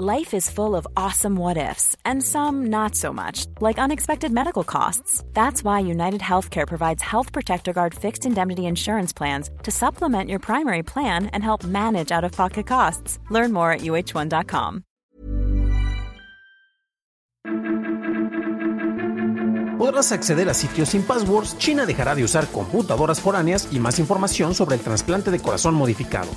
Life is full of awesome what ifs and some not so much, like unexpected medical costs. That's why United Healthcare provides Health Protector Guard fixed indemnity insurance plans to supplement your primary plan and help manage out of pocket costs. Learn more at uh1.com. Podrás acceder a sitios sin passwords, China dejará de usar computadoras foráneas y más información sobre el trasplante de corazón modificado.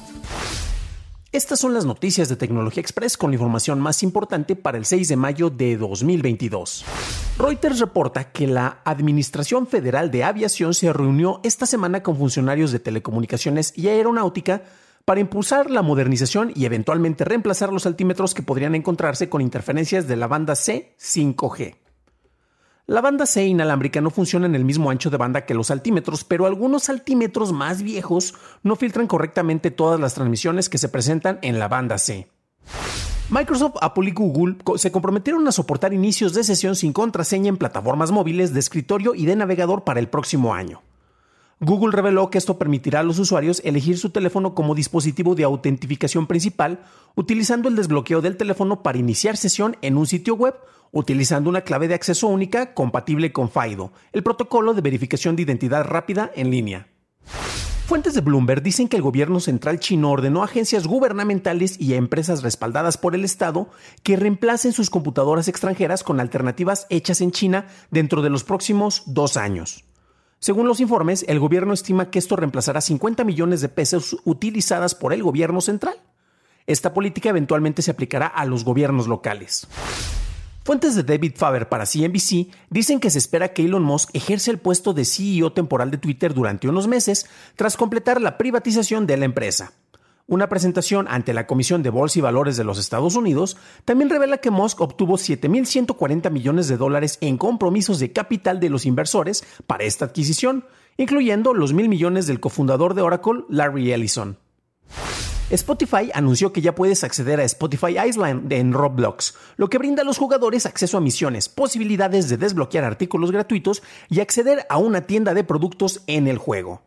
Estas son las noticias de Tecnología Express con la información más importante para el 6 de mayo de 2022. Reuters reporta que la Administración Federal de Aviación se reunió esta semana con funcionarios de telecomunicaciones y aeronáutica para impulsar la modernización y eventualmente reemplazar los altímetros que podrían encontrarse con interferencias de la banda C 5G. La banda C inalámbrica no funciona en el mismo ancho de banda que los altímetros, pero algunos altímetros más viejos no filtran correctamente todas las transmisiones que se presentan en la banda C. Microsoft, Apple y Google se comprometieron a soportar inicios de sesión sin contraseña en plataformas móviles de escritorio y de navegador para el próximo año. Google reveló que esto permitirá a los usuarios elegir su teléfono como dispositivo de autentificación principal, utilizando el desbloqueo del teléfono para iniciar sesión en un sitio web utilizando una clave de acceso única compatible con FIDO, el protocolo de verificación de identidad rápida en línea. Fuentes de Bloomberg dicen que el gobierno central chino ordenó a agencias gubernamentales y a empresas respaldadas por el Estado que reemplacen sus computadoras extranjeras con alternativas hechas en China dentro de los próximos dos años. Según los informes, el gobierno estima que esto reemplazará 50 millones de pesos utilizadas por el gobierno central. Esta política eventualmente se aplicará a los gobiernos locales. Fuentes de David Faber para CNBC dicen que se espera que Elon Musk ejerce el puesto de CEO temporal de Twitter durante unos meses tras completar la privatización de la empresa. Una presentación ante la Comisión de Bolsa y Valores de los Estados Unidos también revela que Musk obtuvo 7.140 millones de dólares en compromisos de capital de los inversores para esta adquisición, incluyendo los mil millones del cofundador de Oracle, Larry Ellison. Spotify anunció que ya puedes acceder a Spotify Island en Roblox, lo que brinda a los jugadores acceso a misiones, posibilidades de desbloquear artículos gratuitos y acceder a una tienda de productos en el juego.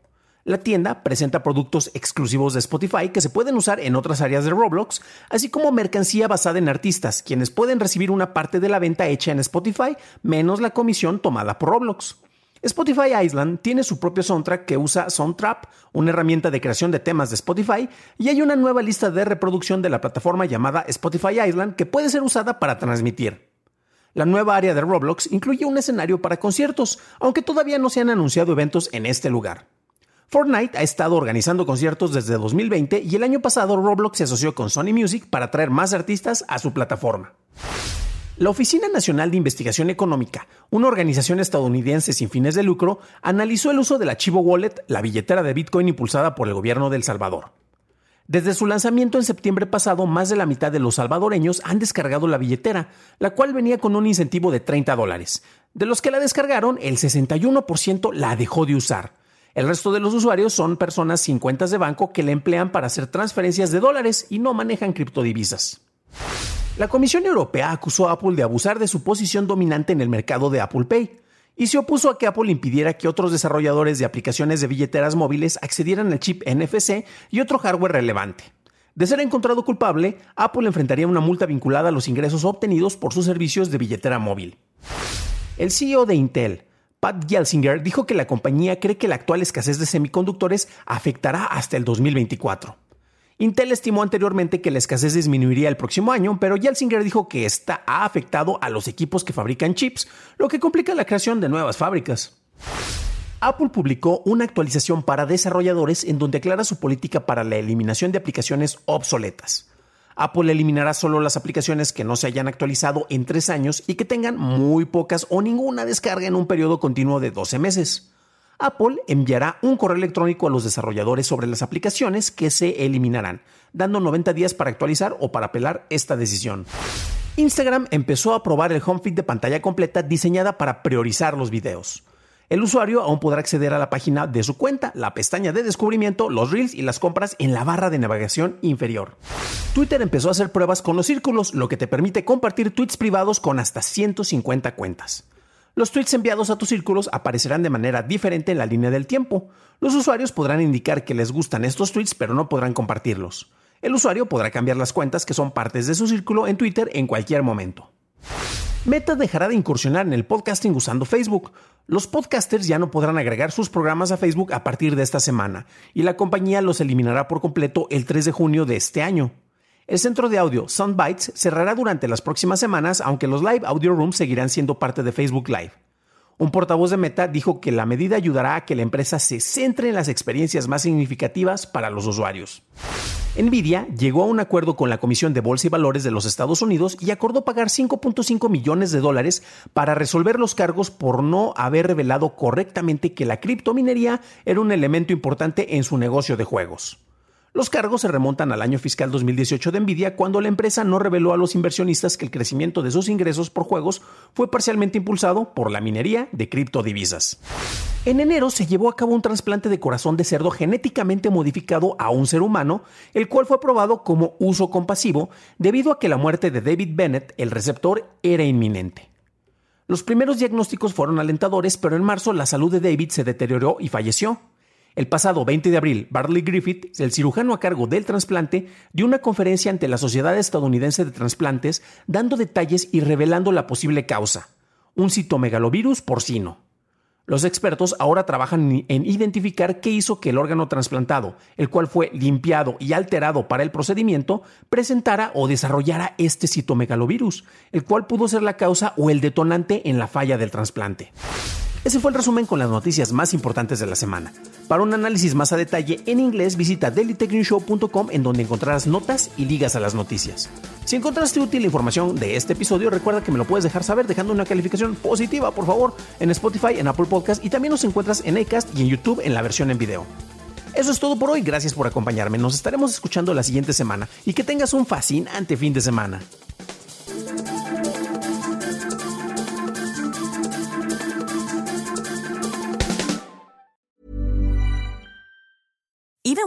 La tienda presenta productos exclusivos de Spotify que se pueden usar en otras áreas de Roblox, así como mercancía basada en artistas, quienes pueden recibir una parte de la venta hecha en Spotify menos la comisión tomada por Roblox. Spotify Island tiene su propio soundtrack que usa Soundtrap, una herramienta de creación de temas de Spotify, y hay una nueva lista de reproducción de la plataforma llamada Spotify Island que puede ser usada para transmitir. La nueva área de Roblox incluye un escenario para conciertos, aunque todavía no se han anunciado eventos en este lugar. Fortnite ha estado organizando conciertos desde 2020 y el año pasado Roblox se asoció con Sony Music para traer más artistas a su plataforma. La Oficina Nacional de Investigación Económica, una organización estadounidense sin fines de lucro, analizó el uso del archivo Wallet, la billetera de Bitcoin impulsada por el gobierno de El Salvador. Desde su lanzamiento en septiembre pasado, más de la mitad de los salvadoreños han descargado la billetera, la cual venía con un incentivo de 30 dólares. De los que la descargaron, el 61% la dejó de usar. El resto de los usuarios son personas sin cuentas de banco que la emplean para hacer transferencias de dólares y no manejan criptodivisas. La Comisión Europea acusó a Apple de abusar de su posición dominante en el mercado de Apple Pay y se opuso a que Apple impidiera que otros desarrolladores de aplicaciones de billeteras móviles accedieran al chip NFC y otro hardware relevante. De ser encontrado culpable, Apple enfrentaría una multa vinculada a los ingresos obtenidos por sus servicios de billetera móvil. El CEO de Intel, Pat Gelsinger, dijo que la compañía cree que la actual escasez de semiconductores afectará hasta el 2024. Intel estimó anteriormente que la escasez disminuiría el próximo año, pero Gelsinger dijo que esta ha afectado a los equipos que fabrican chips, lo que complica la creación de nuevas fábricas. Apple publicó una actualización para desarrolladores en donde aclara su política para la eliminación de aplicaciones obsoletas. Apple eliminará solo las aplicaciones que no se hayan actualizado en tres años y que tengan muy pocas o ninguna descarga en un periodo continuo de 12 meses. Apple enviará un correo electrónico a los desarrolladores sobre las aplicaciones que se eliminarán, dando 90 días para actualizar o para apelar esta decisión. Instagram empezó a probar el home feed de pantalla completa diseñada para priorizar los videos. El usuario aún podrá acceder a la página de su cuenta, la pestaña de descubrimiento, los reels y las compras en la barra de navegación inferior. Twitter empezó a hacer pruebas con los círculos, lo que te permite compartir tweets privados con hasta 150 cuentas. Los tweets enviados a tus círculos aparecerán de manera diferente en la línea del tiempo. Los usuarios podrán indicar que les gustan estos tweets, pero no podrán compartirlos. El usuario podrá cambiar las cuentas que son partes de su círculo en Twitter en cualquier momento. Meta dejará de incursionar en el podcasting usando Facebook. Los podcasters ya no podrán agregar sus programas a Facebook a partir de esta semana, y la compañía los eliminará por completo el 3 de junio de este año. El centro de audio Soundbites cerrará durante las próximas semanas, aunque los Live Audio Rooms seguirán siendo parte de Facebook Live. Un portavoz de Meta dijo que la medida ayudará a que la empresa se centre en las experiencias más significativas para los usuarios. Nvidia llegó a un acuerdo con la Comisión de Bolsa y Valores de los Estados Unidos y acordó pagar 5.5 millones de dólares para resolver los cargos por no haber revelado correctamente que la criptominería era un elemento importante en su negocio de juegos. Los cargos se remontan al año fiscal 2018 de Nvidia, cuando la empresa no reveló a los inversionistas que el crecimiento de sus ingresos por juegos fue parcialmente impulsado por la minería de criptodivisas. En enero se llevó a cabo un trasplante de corazón de cerdo genéticamente modificado a un ser humano, el cual fue aprobado como uso compasivo debido a que la muerte de David Bennett, el receptor, era inminente. Los primeros diagnósticos fueron alentadores, pero en marzo la salud de David se deterioró y falleció. El pasado 20 de abril, Bartley Griffith, el cirujano a cargo del trasplante, dio una conferencia ante la Sociedad Estadounidense de Trasplantes dando detalles y revelando la posible causa, un citomegalovirus porcino. Los expertos ahora trabajan en identificar qué hizo que el órgano trasplantado, el cual fue limpiado y alterado para el procedimiento, presentara o desarrollara este citomegalovirus, el cual pudo ser la causa o el detonante en la falla del trasplante. Ese fue el resumen con las noticias más importantes de la semana. Para un análisis más a detalle en inglés, visita dailytechnewshow.com en donde encontrarás notas y ligas a las noticias. Si encontraste útil la información de este episodio, recuerda que me lo puedes dejar saber dejando una calificación positiva, por favor, en Spotify, en Apple Podcast y también nos encuentras en Acast y en YouTube en la versión en video. Eso es todo por hoy, gracias por acompañarme, nos estaremos escuchando la siguiente semana y que tengas un fascinante fin de semana.